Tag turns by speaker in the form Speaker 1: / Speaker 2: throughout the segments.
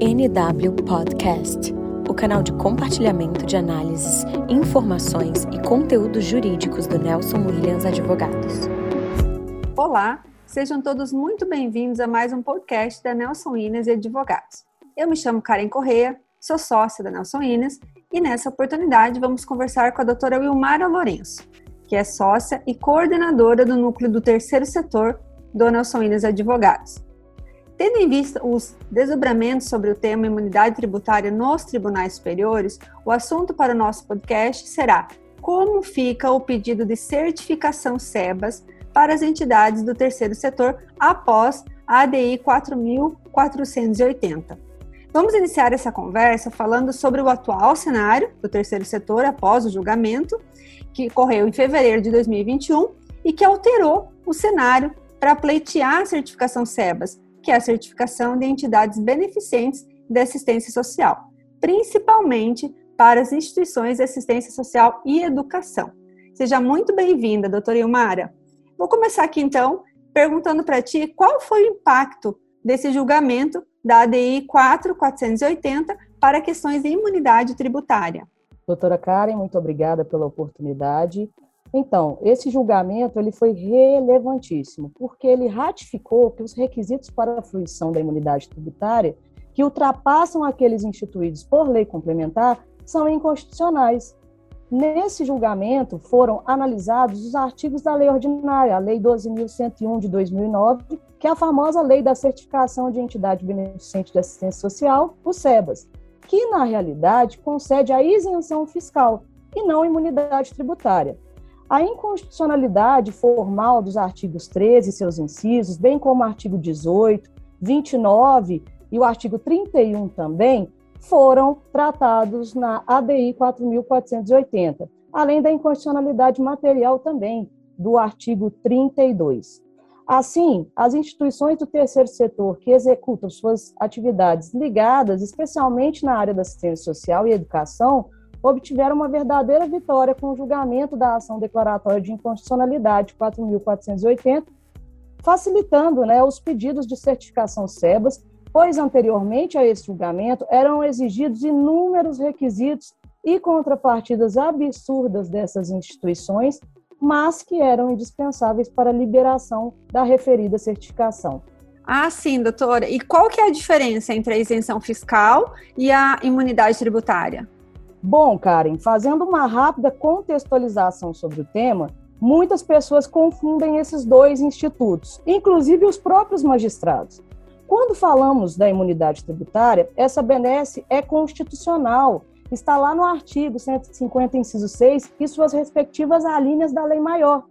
Speaker 1: NW Podcast, o canal de compartilhamento de análises, informações e conteúdos jurídicos do Nelson Williams Advogados.
Speaker 2: Olá, sejam todos muito bem-vindos a mais um podcast da Nelson Williams Advogados. Eu me chamo Karen Correia, sou sócia da Nelson Williams e nessa oportunidade vamos conversar com a doutora Wilmara Lourenço, que é sócia e coordenadora do núcleo do terceiro setor do Nelson Williams Advogados. Tendo em vista os desdobramentos sobre o tema imunidade tributária nos tribunais superiores, o assunto para o nosso podcast será como fica o pedido de certificação SEBAS para as entidades do terceiro setor após a ADI 4480. Vamos iniciar essa conversa falando sobre o atual cenário do terceiro setor após o julgamento, que ocorreu em fevereiro de 2021 e que alterou o cenário para pleitear a certificação SEBAS, que é a certificação de entidades beneficentes de assistência social, principalmente para as instituições de assistência social e educação. Seja muito bem-vinda, doutora Ilmara. Vou começar aqui então perguntando para ti qual foi o impacto desse julgamento da ADI 4480 para questões de imunidade tributária.
Speaker 3: Doutora Karen, muito obrigada pela oportunidade. Então, esse julgamento ele foi relevantíssimo, porque ele ratificou que os requisitos para a fruição da imunidade tributária, que ultrapassam aqueles instituídos por lei complementar, são inconstitucionais. Nesse julgamento foram analisados os artigos da lei ordinária, a Lei 12.101 de 2009, que é a famosa Lei da Certificação de Entidade Beneficente de Assistência Social, o SEBAS, que na realidade concede a isenção fiscal e não imunidade tributária. A inconstitucionalidade formal dos artigos 13 e seus incisos, bem como o artigo 18, 29 e o artigo 31 também, foram tratados na ADI 4480, além da inconstitucionalidade material também do artigo 32. Assim, as instituições do terceiro setor que executam suas atividades ligadas, especialmente na área da assistência social e educação, obtiveram uma verdadeira vitória com o julgamento da ação declaratória de inconstitucionalidade 4.480, facilitando né, os pedidos de certificação SEBAS, pois anteriormente a esse julgamento eram exigidos inúmeros requisitos e contrapartidas absurdas dessas instituições, mas que eram indispensáveis para a liberação da referida certificação.
Speaker 2: Ah, sim, doutora. E qual que é a diferença entre a isenção fiscal e a imunidade tributária?
Speaker 3: Bom, Karen, fazendo uma rápida contextualização sobre o tema, muitas pessoas confundem esses dois institutos, inclusive os próprios magistrados. Quando falamos da imunidade tributária, essa benesse é constitucional, está lá no artigo 150, inciso 6, e suas respectivas alíneas da lei maior.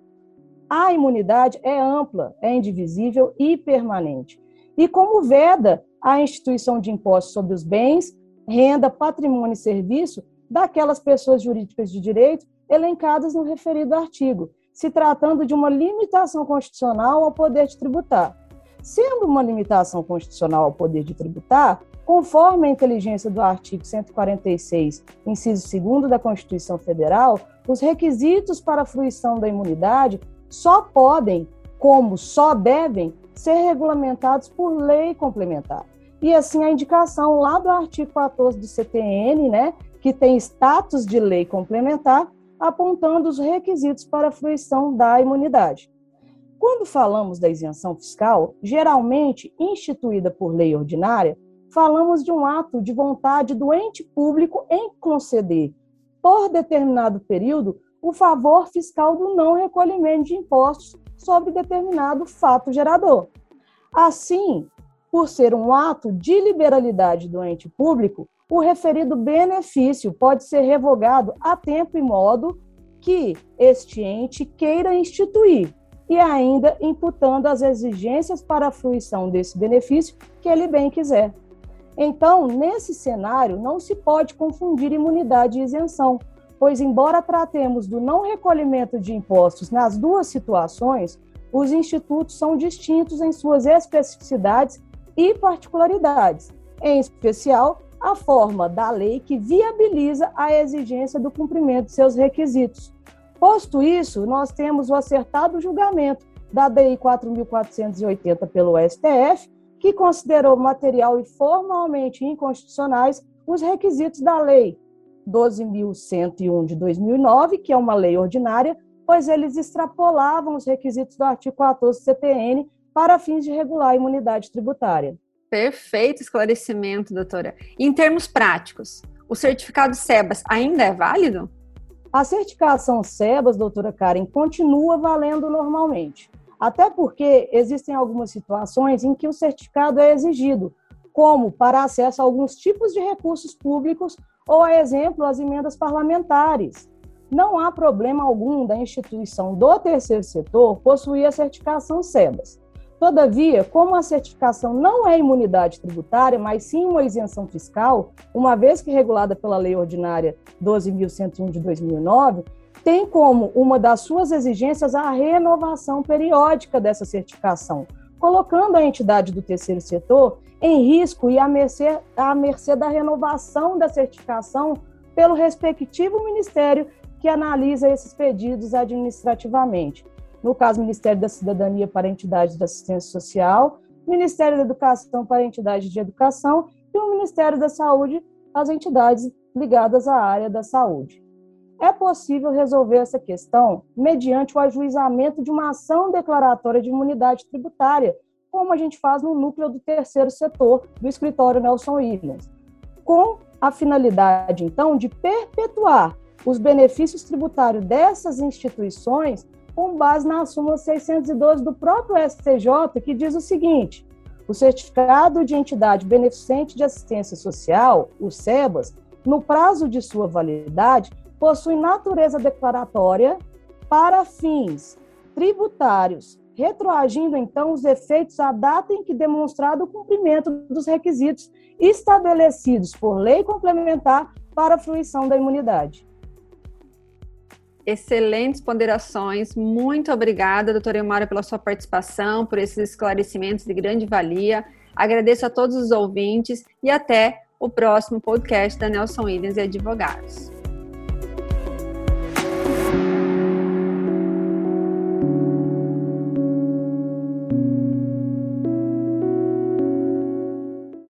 Speaker 3: A imunidade é ampla, é indivisível e permanente. E como veda a instituição de impostos sobre os bens, renda, patrimônio e serviço, daquelas pessoas jurídicas de direito elencadas no referido artigo, se tratando de uma limitação constitucional ao poder de tributar. Sendo uma limitação constitucional ao poder de tributar, conforme a inteligência do artigo 146, inciso 2 da Constituição Federal, os requisitos para a fruição da imunidade só podem, como só devem, ser regulamentados por lei complementar. E assim a indicação lá do artigo 14 do CTN, né, que tem status de lei complementar, apontando os requisitos para a fruição da imunidade. Quando falamos da isenção fiscal, geralmente instituída por lei ordinária, falamos de um ato de vontade do ente público em conceder, por determinado período, o favor fiscal do não recolhimento de impostos sobre determinado fato gerador. Assim, por ser um ato de liberalidade do ente público, o referido benefício pode ser revogado a tempo e modo que este ente queira instituir, e ainda imputando as exigências para a fruição desse benefício que ele bem quiser. Então, nesse cenário, não se pode confundir imunidade e isenção, pois, embora tratemos do não recolhimento de impostos nas duas situações, os institutos são distintos em suas especificidades e particularidades, em especial a forma da lei que viabiliza a exigência do cumprimento de seus requisitos. Posto isso, nós temos o acertado julgamento da DI 4.480 pelo STF, que considerou material e formalmente inconstitucionais os requisitos da Lei 12.101 de 2009, que é uma lei ordinária, pois eles extrapolavam os requisitos do artigo 14 do CPN para fins de regular a imunidade tributária.
Speaker 2: Perfeito esclarecimento, doutora. Em termos práticos, o certificado SEBAS ainda é válido?
Speaker 3: A certificação SEBAS, doutora Karen, continua valendo normalmente. Até porque existem algumas situações em que o certificado é exigido, como para acesso a alguns tipos de recursos públicos ou, a exemplo, as emendas parlamentares. Não há problema algum da instituição do terceiro setor possuir a certificação SEBAS. Todavia, como a certificação não é imunidade tributária, mas sim uma isenção fiscal, uma vez que regulada pela Lei Ordinária 12.101 de 2009, tem como uma das suas exigências a renovação periódica dessa certificação, colocando a entidade do terceiro setor em risco e à mercê, à mercê da renovação da certificação pelo respectivo ministério que analisa esses pedidos administrativamente no caso, Ministério da Cidadania para entidades de assistência social, Ministério da Educação para entidades de educação e o Ministério da Saúde as entidades ligadas à área da saúde. É possível resolver essa questão mediante o ajuizamento de uma ação declaratória de imunidade tributária, como a gente faz no núcleo do terceiro setor do escritório Nelson Williams, com a finalidade, então, de perpetuar os benefícios tributários dessas instituições com base na súmula 612 do próprio STJ, que diz o seguinte: o certificado de entidade beneficente de assistência social, o SEBAS, no prazo de sua validade, possui natureza declaratória para fins tributários, retroagindo então os efeitos à data em que demonstrado o cumprimento dos requisitos estabelecidos por lei complementar para a fruição da imunidade.
Speaker 2: Excelentes ponderações. Muito obrigada, doutora Elmara, pela sua participação, por esses esclarecimentos de grande valia. Agradeço a todos os ouvintes e até o próximo podcast da Nelson Williams e Advogados.